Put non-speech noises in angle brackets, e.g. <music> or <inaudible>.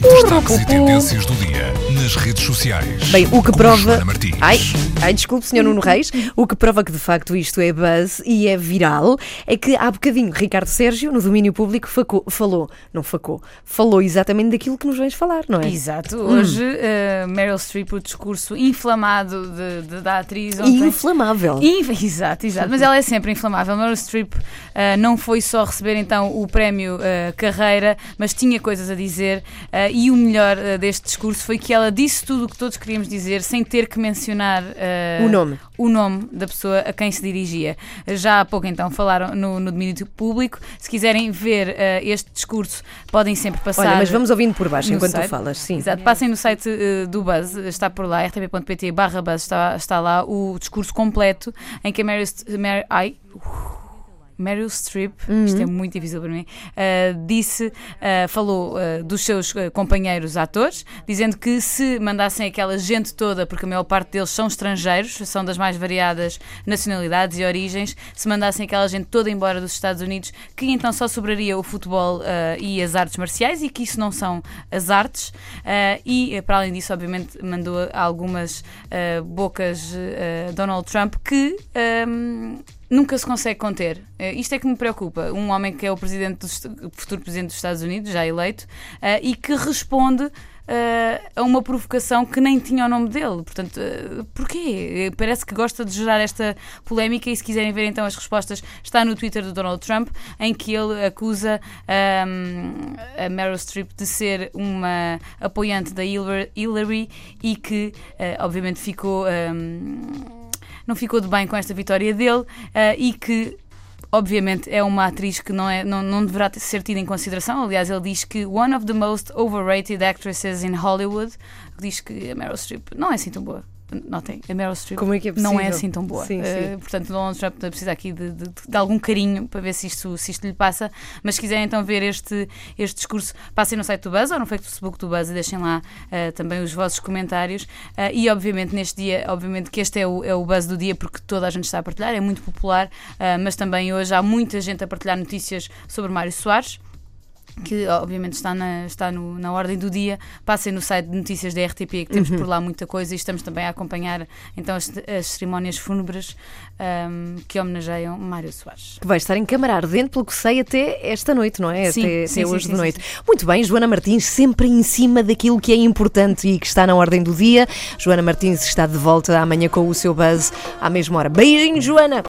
Destaques e tendências do dia nas redes sociais. Bem, o que prova. Ai, ai, desculpe, senhor Nuno Reis. O que prova que de facto isto é buzz e é viral é que há bocadinho Ricardo Sérgio, no domínio público, facou- falou, não facou, falou exatamente daquilo que nos vens falar, não é? Exato. Hoje, eh, Meryl Streep, o discurso inflamado de- de- da atriz ontem. inflamável. Inf- <laughs> Exato, exato. Mas ela é sempre inflamável. Meryl Streep eh, não foi só receber então o prémio eh, Carreira, mas tinha coisas a dizer. e o melhor deste discurso foi que ela disse tudo o que todos queríamos dizer sem ter que mencionar eh, O nome. o nome da pessoa a quem se dirigia. Já há pouco então falaram no, no domínio público. Se quiserem ver eh, este discurso, podem sempre passar. Olha, mas vamos ouvindo por baixo enquanto site. tu falas, sim. Exato, passem no site eh, do Buzz, está por lá, rtp.pt barra Buzz, está, está lá o discurso completo em que a St- Mer- ai, Meryl Streep, isto é muito difícil para mim, eh, disse, eh, falou eh, dos seus companheiros atores, dizendo que se mandassem aquela gente toda, porque a maior parte deles são estrangeiros, são das mais variadas nacionalidades e origens, se mandassem aquela gente toda embora dos Estados Unidos, que então só sobraria o futebol e as artes marciais e que isso não são as artes. E, para além disso, obviamente, mandou algumas bocas Donald Trump que. ehm, Nunca se consegue conter. Eh, Isto é que me preocupa. Um homem que é o, presidente dos, futuro presidente dos Estados Unidos, já eleito, eh, e que responde eh, a uma provocação que nem tinha o nome dele. Portanto, eh, porquê? Parece que gosta de gerar esta polémica e se quiserem ver então as respostas, está no Twitter do Donald Trump, em que ele acusa ahm, a Meryl Streep de ser uma apoiante da Hillary- e que, eh, obviamente, ficou. ahm, não ficou de bem com esta vitória dele eh, e que obviamente é uma atriz que não, é, não, não deverá ser tida em consideração. Aliás, ele diz que one of the most overrated actresses in Hollywood diz que a Meryl Streep não é assim tão boa. Notem, a Meryl Streep Como é que é não é assim tão boa. Sim, sim. portanto, Donald Trump precisa aqui de, de- de algum carinho para ver se isto, se isto lhe passa. Mas se quiserem então ver este, este discurso, passem no site do Buzz ou no Facebook do Buzz e deixem lá eh, também os vossos comentários. Eh, e obviamente neste dia, obviamente que este é o, é o Buzz do dia porque toda a gente está a partilhar, é muito popular, mas também hoje há muita gente a partilhar notícias sobre Mário Soares que obviamente está, na, está no- na ordem do dia, passem no site de notícias da RTP, que temos por lá muita coisa e estamos também a acompanhar então as, as cerimónias fúnebres ahm, que homenageiam Mário Soares. Que vai estar em câmara ardente, pelo que sei, até esta noite, não é? Sim, até sim, até sim, hoje de noite. Muito bem, Joana Martins, sempre em cima daquilo que é importante e que está na ordem do dia. Joana Martins está de volta amanhã com o seu buzz à mesma hora. Beijinho, Joana!